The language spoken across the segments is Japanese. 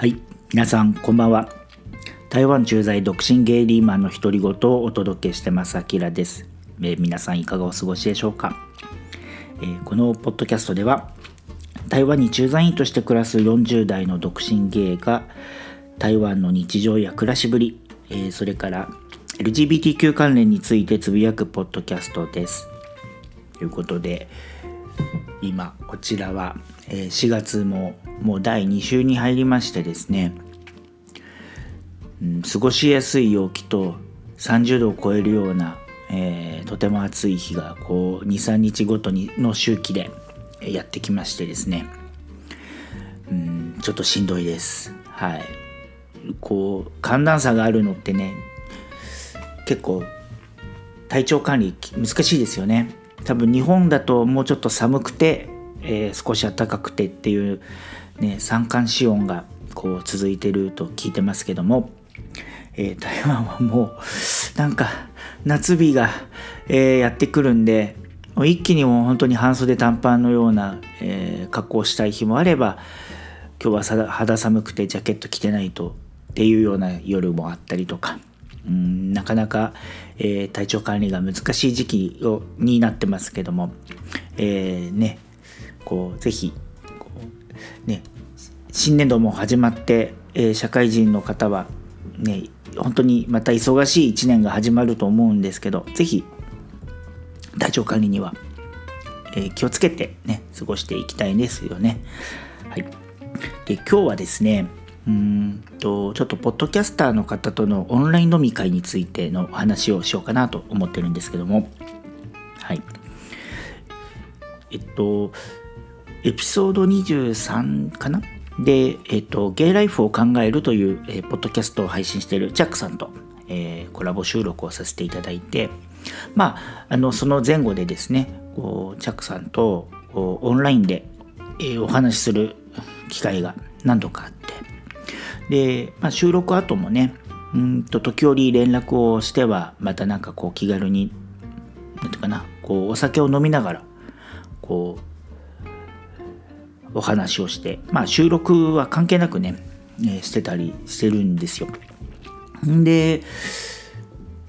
はい。皆さんこんばんは。台湾駐在独身ゲイリーマンの独り言をお届けしてますあきらです、えー、皆さんいかがお過ごしでしょうか、えー、このポッドキャストでは台湾に駐在員として暮らす40代の独身ゲイが台湾の日常や暮らしぶり、えー、それから LGBTQ 関連についてつぶやくポッドキャストです。ということで今こちらは4月ももう第2週に入りましてですね、うん、過ごしやすい陽気と30度を超えるような、えー、とても暑い日がこう23日ごとにの周期でやってきましてですね、うん、ちょっとしんどいです。はい。こう寒暖差があるのってね結構体調管理難しいですよね。多分日本だともうちょっと寒くて、えー、少し暖かくてっていう、ね、三寒四温がこう続いてると聞いてますけども、えー、台湾はもうなんか夏日が、えー、やってくるんで一気にもう本当に半袖短パンのような、えー、格好をしたい日もあれば今日は肌寒くてジャケット着てないとっていうような夜もあったりとかうんなかなか、えー、体調管理が難しい時期をになってますけども、えー、ねこうぜひね新年度も始まって、えー、社会人の方はね本当にまた忙しい1年が始まると思うんですけどぜひ体調管理には、えー、気をつけてね過ごしていきたいですよね。はい、で今日はですねうんとちょっとポッドキャスターの方とのオンライン飲み会についてのお話をしようかなと思ってるんですけども。はい。えっとエピソード23かな？で、えっと、ゲイライフを考えるという、えー、ポッドキャストを配信しているジャックさんと、えー、コラボ収録をさせていただいてまああのその前後でですねこうジャックさんとオンラインで、えー、お話しする機会が何度かあってで、まあ、収録後もねうんと時折連絡をしてはまたなんかこう気軽に何ていうかなこうお酒を飲みながらこうお話をしてまあ収録は関係なくね、えしてたりしてるんですよ。んで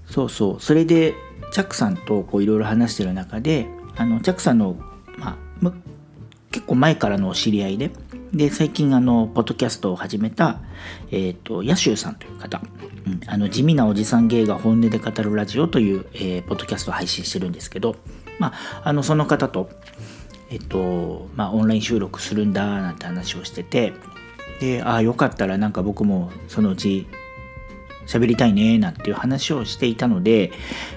そうそうそれでチャックさんといろいろ話してる中であのチャックさんの、まあ、結構前からのお知り合いでで最近あのポッドキャストを始めた、えーと、ヤシューさんという方、うん、あの地味なおじさん芸が本音で語るラジオという、えー、ポッドキャストを配信してるんですけど、まあ、あのその方と,、えーとまあ、オンライン収録するんだなんて話をしててでああよかったらなんか僕もそのうち喋りたいねなんていう話をしていたので、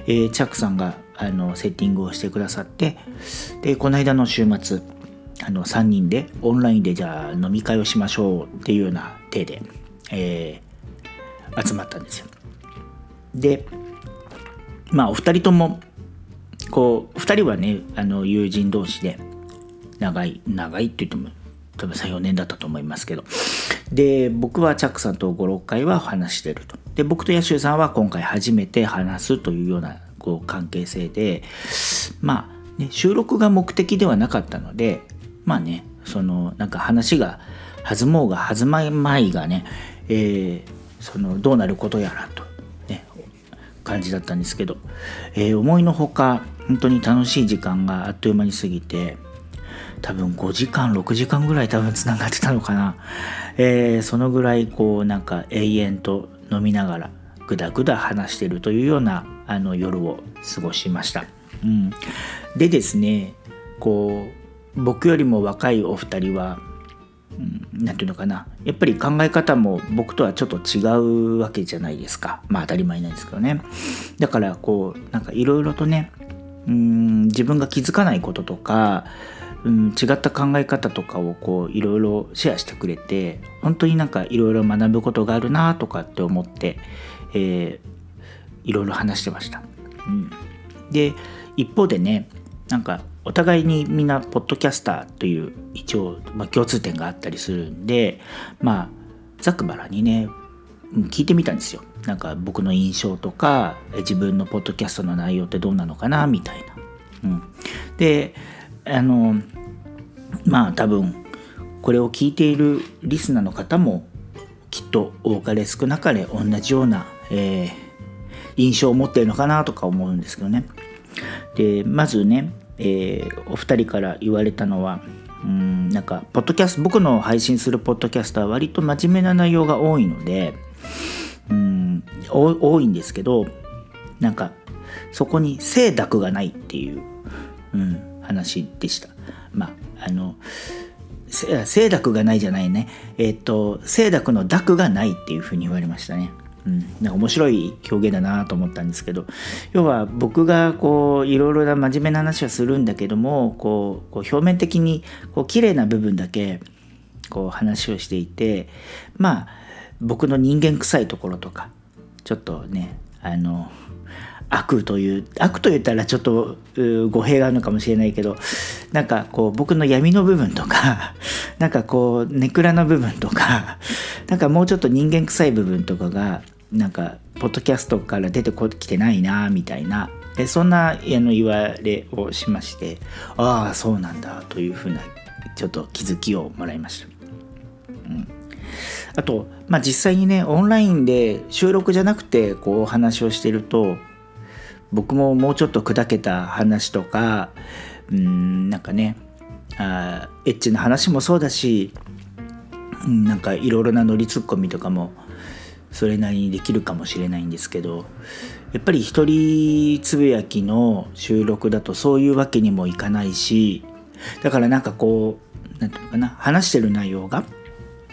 えー、チャックさんがあのセッティングをしてくださってでこの間の週末あの3人でオンラインでじゃあ飲み会をしましょうっていうような体で、えー、集まったんですよ。でまあお二人ともこう2人はねあの友人同士で長い長いって言っても多分34年だったと思いますけど。で僕はチャックさんと56回は話してると。で僕とヤシュさんは今回初めて話すというようなこう関係性でまあね収録が目的ではなかったのでまあねそのなんか話が弾もうが弾まいまいがね、えー、そのどうなることやらと、ね、感じだったんですけど、えー、思いのほか本当に楽しい時間があっという間に過ぎて多分5時間6時間ぐらい多分つながってたのかな、えー、そのぐらいこうなんか永遠と飲みながらぐだぐだ話してるというようなあの夜を過ごしました。うん、でですねこう僕よりも若いお二人は何、うん、て言うのかな。やっぱり考え方も僕とはちょっと違うわけじゃないですか。まあ当たり前なんですけどね。だからこうなんかいろいろとねうん自分が気づかないこととか、うん、違った考え方とかをこういろいろシェアしてくれて本当になんかいろいろ学ぶことがあるなとかって思って、えー、いろいろ話してました。うん、で一方でねなんかお互いにみんなポッドキャスターという一応、まあ、共通点があったりするんでまあざくばらにね聞いてみたんですよなんか僕の印象とか自分のポッドキャストの内容ってどうなのかなみたいな。うん、であのまあ多分これを聞いているリスナーの方もきっと多かれ少なかれ同じような、えー、印象を持ってるのかなとか思うんですけどね。でまずね、えー、お二人から言われたのはうんなんかポッドキャスト僕の配信するポッドキャストは割と真面目な内容が多いのでうん多いんですけどなんかそこに清濁がないっていう、うん、話でした。まああの清濁がないじゃないね。えっ、と清濁の濁がないっていうふうに言われましたね。うん、なんか面白い表現だなと思ったんですけど。要は僕がこういろいろな真面目な話はするんだけどもこうこう表面的にこう綺麗な部分だけこう話をしていてまあ僕の人間臭いところとかちょっとねあの悪という悪と言ったらちょっと語弊があるのかもしれないけどなんかこう僕の闇の部分とか なんかこうネクラな部分とか なんかもうちょっと人間臭い部分とかがなんかポッドキャストから出てきてないなみたいなでそんなあの言われをしましてああそうなんだというふうなちょっと気づきをもらいました。うんあと、まあ、実際にねオンラインで収録じゃなくてこうお話をしてると僕ももうちょっと砕けた話とかうんなんかねあエッチな話もそうだしなんかいろいろなノリツッコミとかもそれなりにできるかもしれないんですけどやっぱり一人つぶやきの収録だとそういうわけにもいかないしだからなんかこう何て言うのかな話してる内容が、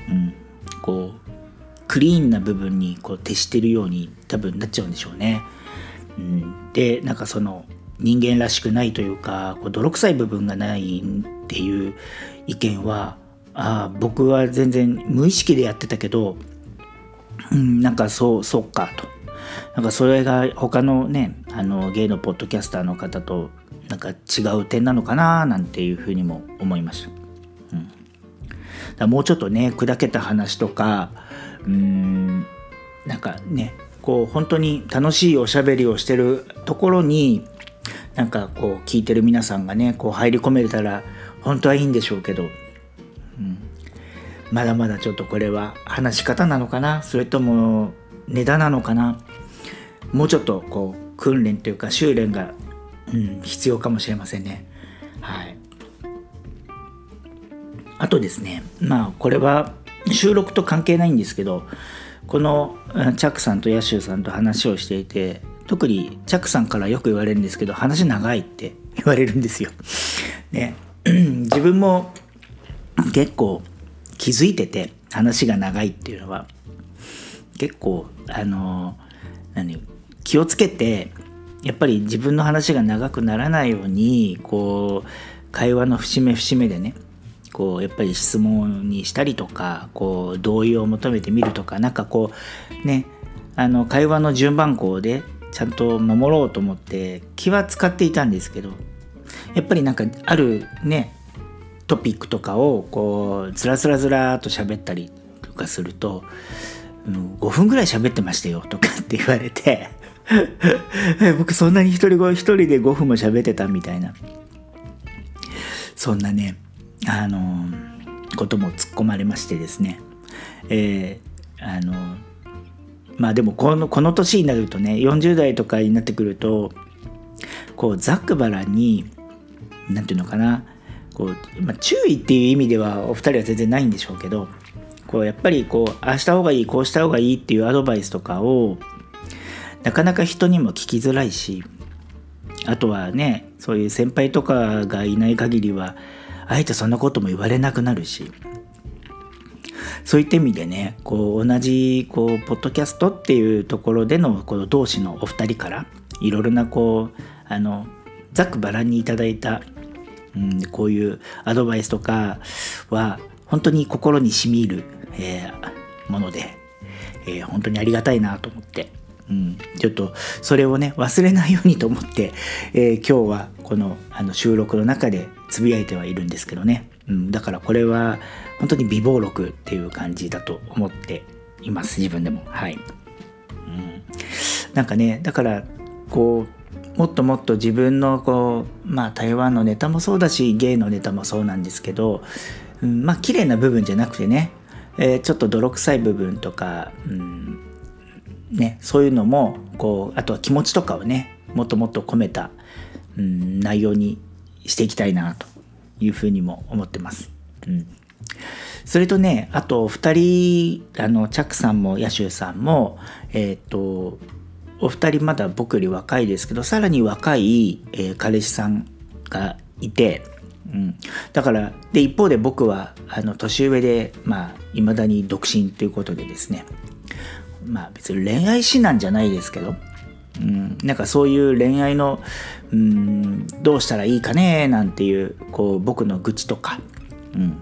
うん、こうクリーンな部分にこう徹してるように多分なっちゃうんでしょうね。うん、でなんかその人間らしくないというかこう泥臭い部分がないっていう意見はあ僕は全然無意識でやってたけど、うん、なんかそうそうかとなんかそれが他のねあのゲイのポッドキャスターの方となんか違う点なのかななんていうふうにも思いました。うん、だもうちょっとね砕けた話とかうんなんかねこう本当に楽しいおしゃべりをしてるところになんかこう聞いてる皆さんがねこう入り込めたら本当はいいんでしょうけど、うん、まだまだちょっとこれは話し方なのかな？それとも値段なのかな？もうちょっとこう訓練というか修練が、うん、必要かもしれませんね。はい。あとですねまあこれは収録と関係ないんですけどこのチャックさんとヤシューさんと話をしていて特にチャックさんからよく言われるんですけど話長いって 言われるんですよ。ね 自分も結構気づいてて話が長いっていうのは結構あの何気をつけてやっぱり自分の話が長くならないようにこう会話の節目節目でねこうやっぱり質問にしたりとかこう同意を求めてみるとか何かこうねあの会話の順番項でちゃんと守ろうと思って気は使っていたんですけどやっぱりなんかあるねトピックとかをこうずらずらずらと喋ったりとかすると、うん、5分ぐらい喋ってましたよとかって言われて 僕そんなに一人一人で5分も喋ってたみたいな。そんなねあのことも突っ込まれましてですね、えー、あのまあでもこのこの年になるとね40代とかになってくるとこうざっくばらに何て言うのかなこう、まあ、注意っていう意味ではお二人は全然ないんでしょうけどこうやっぱりこうああした方がいいこうした方がいいっていうアドバイスとかをなかなか人にも聞きづらいしあとはねそういう先輩とかがいない限りはあえてそんなことも言われなくなるしそういった意味でねこう同じこうポッドキャストっていうところでのこの同士のお二人からいろいろなこうあのざっくばらんにいただいた、うん、こういうアドバイスとかは本当に心にしみる、えー、もので、えー、本当にありがたいなと思って、うん、ちょっとそれをね忘れないようにと思って、えー、今日はこのあの収録の中でつぶやいてはいるんですけどね、うん、だからこれは本当に美貌録っていう感じだと思っています。自分でも。はい、うん、なんかねだからこうもっともっと自分のこうまあ台湾のネタもそうだしゲイのネタもそうなんですけど、うん、まあ綺麗な部分じゃなくてねえー、ちょっと泥臭い部分とか、うんね、そういうのもこうあとは気持ちとかをねもっともっと込めた、うん、内容にしていきたいなというふうにも思ってます。うん。それとね、あと2人、あの、チャックさんもヤシューさんも、えっ、ー、と、お二人まだ僕より若いですけど、さらに若い、えー、彼氏さんがいて、うん、だからで一方で僕はあの年上でまあいまだに独身ということでですね。まあ別に恋愛師なんじゃないですけど、うん、なんかそういう恋愛の、うん、どうしたらいいかねなんていうこう僕の愚痴とか、うん。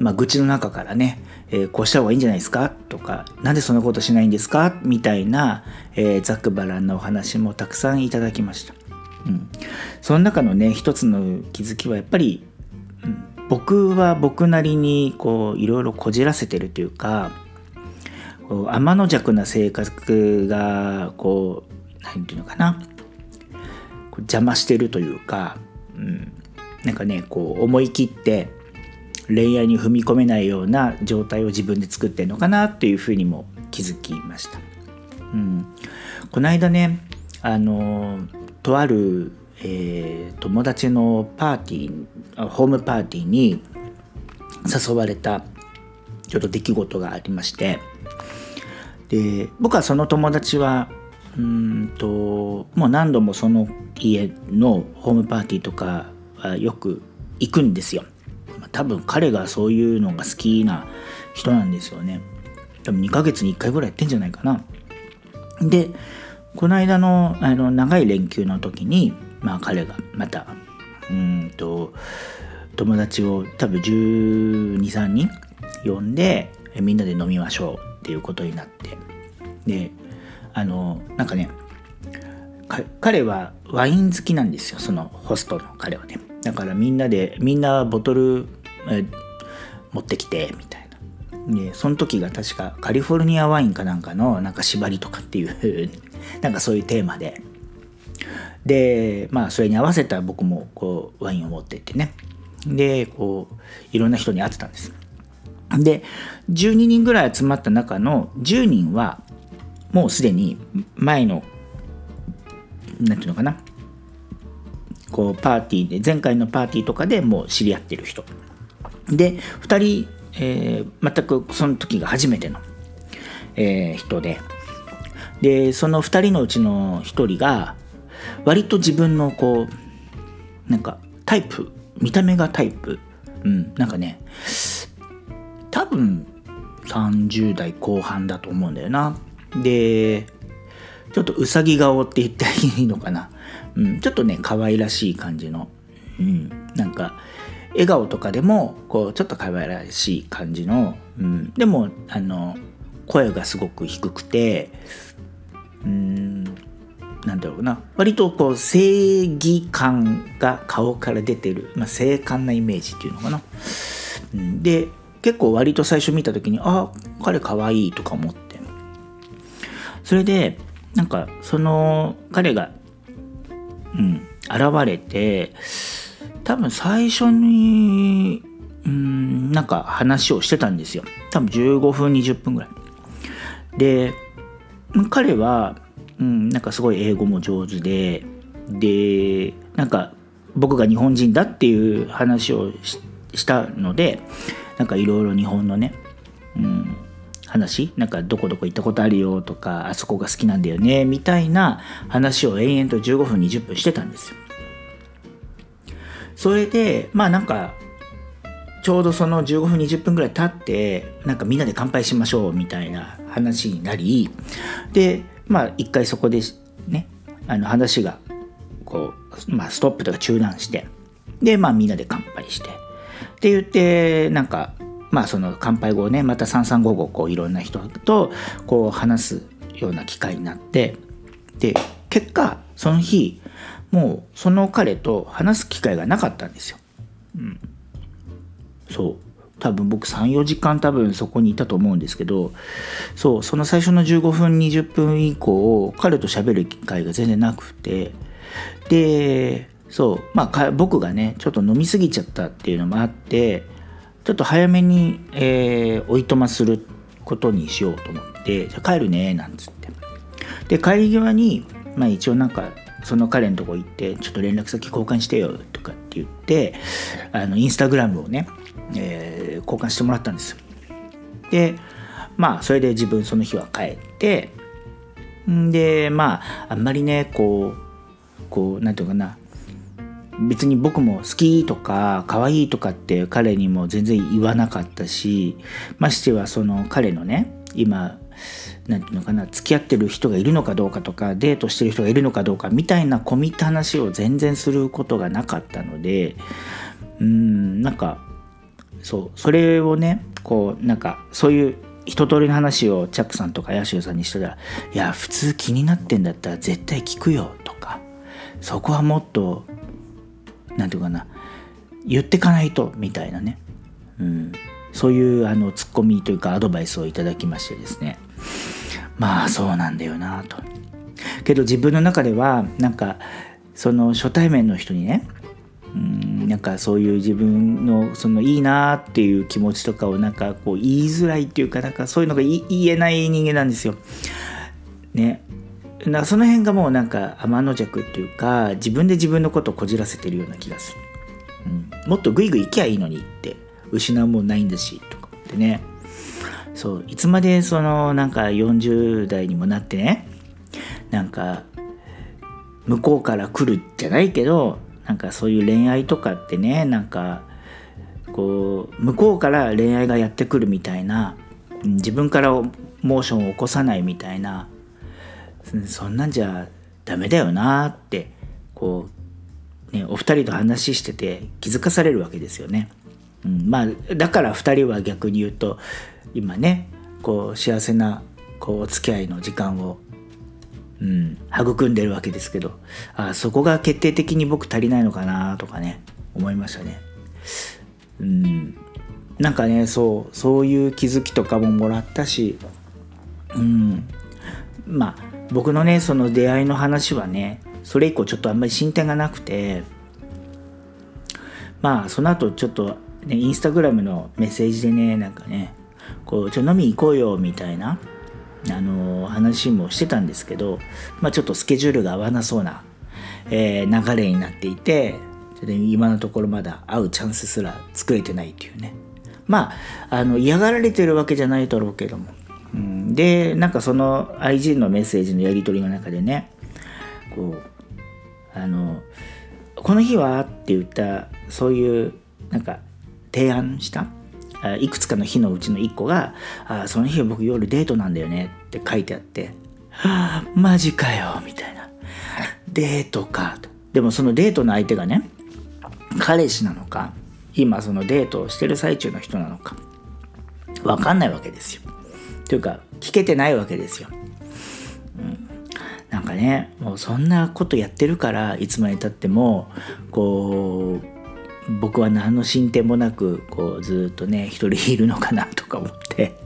まあ、愚痴の中からね、えー、こうした方がいいんじゃないですか？とかなんでそんなことしないんですか？みたいな、えー、ざっくばらんなお話もたくさんいただきました。うん、その中のね一つの気づきはやっぱり、うん、僕は僕なりにこういろいろこじらせてるというかこう天の弱な性格がこう何て言うのかな。邪魔してるというか、うん、なんかねこう思い切って恋愛に踏み込めないような状態を自分で作ってるのかなっていうふうにも気づきました。うん、この間ねあのとある、えー、友達のパーティーホームパーティーに誘われたちょっと出来事がありまして。で僕はその友達はうんともう何度もその家のホームパーティーとかはよく行くんですよ。多分彼がそういうのが好きな人なんですよね。多分2ヶ月に1回ぐらいやってんじゃないかな。で、この間のあの長い連休の時に、まあ彼がまた、うんと、友達を多分12、3人呼んで、みんなで飲みましょうっていうことになって。で、あの、なんかね、彼はワイン好きなんですよ、そのホストの彼はね。だからみんなで、みんなボトル持ってきてみたいな。でその時が確かカリフォルニアワインかなんかのなんか縛りとかっていう なんかそういうテーマで。でまあそれに合わせた僕もこうワインを持ってってね。でこういろんな人に会ってたんです。で12人ぐらい集まった中の10人はもうすでに前の何て言うのかな。こうパーティーで前回のパーティーとかでもう知り合ってる人。で2人、えー、全くその時が初めての、えー、人で。でその2人のうちの1人が割と自分のこうなんかタイプ見た目がタイプ。うんなんかね多分30代後半だと思うんだよな。でちょっとうさぎ顔って言ったらいいのかな、うん、ちょっとね可愛らしい感じの、うん、なんか笑顔とかでもこうちょっと可愛らしい感じの、うん、でもあの声がすごく低くてうんなんだろうな。割とこう正義感が顔から出てる、まあ、精悍なイメージっていうのかな。うん、で結構割と最初見た時にあ彼かわいいとか思ってそれでなんかその彼がうん現れて多分最初にうんなんか話をしてたんですよ。多分15分20分ぐらい。で彼は、うん、なんかすごい英語も上手ででなんか僕が日本人だっていう話をしたのでなんかいろいろ日本のね、うん、話なんかどこどこ行ったことあるよとかあそこが好きなんだよねみたいな話を延々と15分20分してたんですよ。それでまあなんかちょうどその15分20分ぐらい経ってなんかみんなで乾杯しましょうみたいな話になりでまあ一回そこでねあの話がこう、まあ、ストップとか中断してでまあみんなで乾杯してって言ってなんかまあその乾杯後ねまた3355こういろんな人とこう話すような機会になってで結果その日もうその彼と話す機会がなかったんですよ。うん、そう多分僕34時間多分そこにいたと思うんですけどそうその最初の15分20分以降彼と喋る機会が全然なくてでそうまあ僕がねちょっと飲み過ぎちゃったっていうのもあってちょっと早めに、えー、おいとますることにしようと思ってじゃ帰るねなんつって。で帰り際にまあ一応なんかその彼のとこ行ってちょっと連絡先交換してよとかって言ってあのインスタグラムをね、えー、交換してもらったんですよ。でまあそれで自分その日は帰ってんでまああんまりねこうこう何て言うかな別に僕も好きとか可愛いとかって彼にも全然言わなかったしましてはその彼のね今何て言うのかな付き合ってる人がいるのかどうかとかデートしてる人がいるのかどうかみたいな込みった話を全然することがなかったのでうんなんかそうそれをねこうなんかそういう一通りの話をチャックさんとかヤシューさんにしたら「いや普通気になってんだったら絶対聞くよ」とか「そこはもっと何て言うかな言ってかないと」みたいなね、うん、そういうあのツッコミというかアドバイスをいただきましてですねまあそうなんだよなと。けど自分の中ではなんかその初対面の人にねうんなんかそういう自分のそのいいなっていう気持ちとかをなんかこう言いづらいっていうかなんかそういうのが言えない人間なんですよ。ね。なその辺がもうなんか天の弱っていうか自分で自分のことをこじらせてるような気がする。うん、もっとグイグイ行きゃいいのにって失うもんないんだしとかってねそういつまでそのなんか40代にもなってねなんか向こうから来るじゃないけどなんかそういう恋愛とかってねなんかこう向こうから恋愛がやってくるみたいな自分からモーションを起こさないみたいなそんなんじゃダメだよなってこう、ね、お二人と話してて気づかされるわけですよね。うん、まあだから二人は逆に言うと今ねこう幸せなこうお付き合いの時間をうん、育んでるわけですけどあそこが決定的に僕足りないのかなとかね思いましたね。うん、なんかねそうそういう気づきとかももらったし、うん、まあ僕のねその出会いの話はねそれ以降ちょっとあんまり進展がなくてまあその後ちょっとねインスタグラムのメッセージでねなんかねこうちょ飲み行こうよみたいなあの話もしてたんですけど、まあ、ちょっとスケジュールが合わなそうな、えー、流れになっていて今のところまだ会うチャンスすら作れてないっていうね。まああの嫌がられてるわけじゃないだろうけども、うん、でなんかその IG のメッセージのやり取りの中でねこうあの「この日は?」って言ったそういうなんか提案したいくつかの日のうちの1個が「あその日は僕夜デートなんだよね」って書いてあって「は あマジかよ」みたいな「デートか」とでもそのデートの相手がね彼氏なのか今そのデートをしてる最中の人なのか分かんないわけですよ。というか聞けてないわけですよ。なんかねもうそんなことやってるからいつまでたってもこう僕は何の進展もなくこうずっとね一人いるのかなとか思って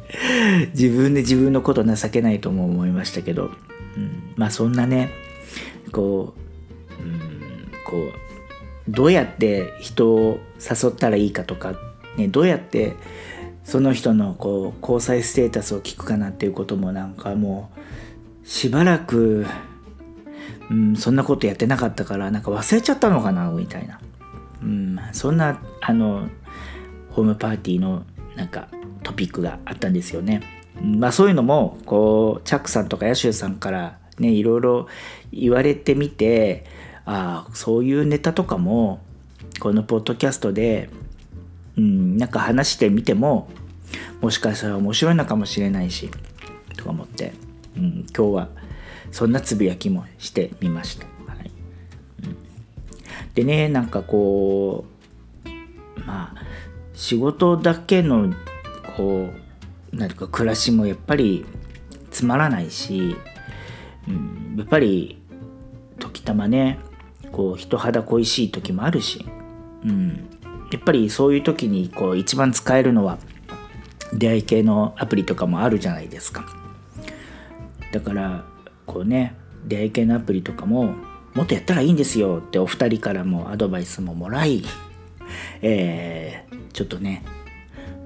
自分で自分のこと情けないとも思いましたけど、うん、まあそんなねこう,、うん、こうどうやって人を誘ったらいいかとか、ね、どうやってその人のこう交際ステータスを聞くかなっていうこともなんかもうしばらく、うん、そんなことやってなかったからなんか忘れちゃったのかなみたいな。うん、そんなあのホームパーティーのなんかトピックがあったんですよね。まあそういうのもこうチャックさんとかヤシューさんからねいろいろ言われてみてああそういうネタとかもこのポッドキャストで、うん、なんか話してみてももしかしたら面白いのかもしれないしとか思って、うん、今日はそんなつぶやきもしてみました。はい。でねなんかこうまあ仕事だけのこう何ていうか暮らしもやっぱりつまらないし、うん、やっぱり時たまねこう人肌恋しい時もあるし、うん、やっぱりそういう時にこう一番使えるのは出会い系のアプリとかもあるじゃないですか。だからこうね出会い系のアプリとかももっとやったらいいんですよってお二人からもアドバイスももらい、えー、ちょっとね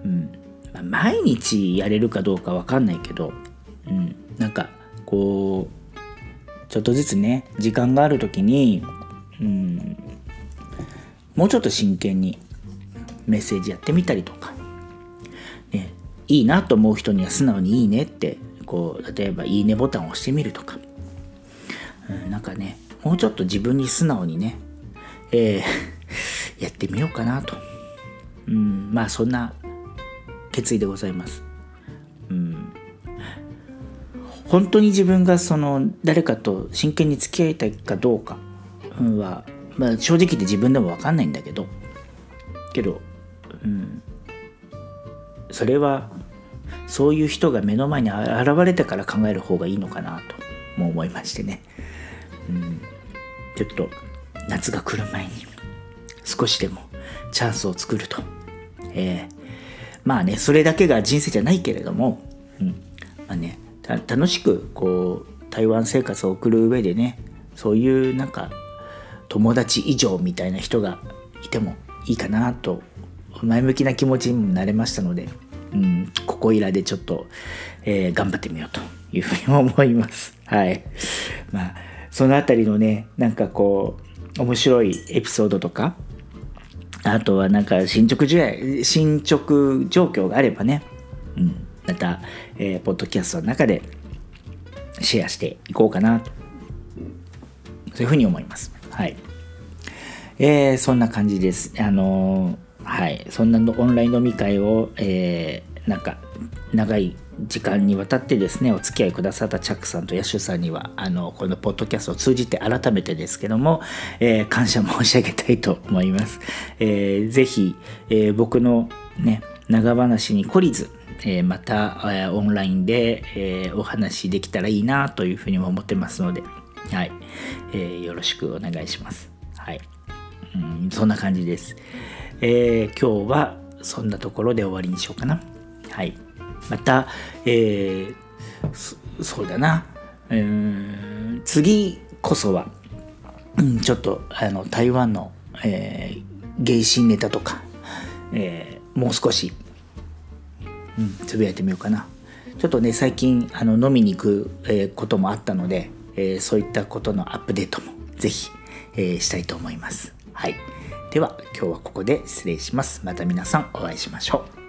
うんまあ、毎日やれるかどうか分かんないけど、うん、なんかこうちょっとずつね時間がある時に、うん、もうちょっと真剣にメッセージやってみたりとか、ね、いいなと思う人には素直に「いいね」ってこう例えば「いいね」ボタンを押してみるとか、うん、なんかねもうちょっと自分に素直にね、えー、やってみようかなと、うん、まあそんな決意でございます。うん。本当に自分がその誰かと真剣に付き合いたいかどうかは、まあ、正直言って自分でも分かんないんだけどけど、うん、それはそういう人が目の前に現れてから考える方がいいのかなとも思いましてね、うん、ちょっと夏が来る前に少しでもチャンスを作ると、えー、まあねそれだけが人生じゃないけれども、うん。まあね、楽しくこう台湾生活を送る上でねそういうなんか友達以上みたいな人がいてもいいかなと前向きな気持ちにもなれましたので、うん、ここいらでちょっと、えー、頑張ってみようというふうに思います。はい。まあ、そのあたりのね、なんかこう、面白いエピソードとか、あとはなんか進捗進捗状況があればね、うん、また、えー、ポッドキャストの中でシェアしていこうかなと、そういうふうに思います。はい。えー、そんな感じです。あのー、はい。そんなのオンライン飲み会を、えー、なんか、長い時間にわたってですねお付き合いくださったチャックさんとヤシュさんにはあのこのポッドキャストを通じて改めてですけども、えー、感謝申し上げたいと思います。えー、ぜひ、えー、僕のね長話に懲りず、えー、また、えー、オンラインで、えー、お話できたらいいなというふうにも思ってますので、はいえー、よろしくお願いします。はい、うんそんな感じです、えー。今日はそんなところで終わりにしようかな。はい。また、えー、そうだな、うん次こそは、うん、ちょっとあの台湾の、えー、芸神ネタとか、えー、もう少し、うん、つぶやいてみようかなちょっとね最近あの飲みに行く、えー、こともあったので、えー、そういったことのアップデートもぜひ、えー、したいと思いますはい。では今日はここで失礼します。また皆さんお会いしましょう。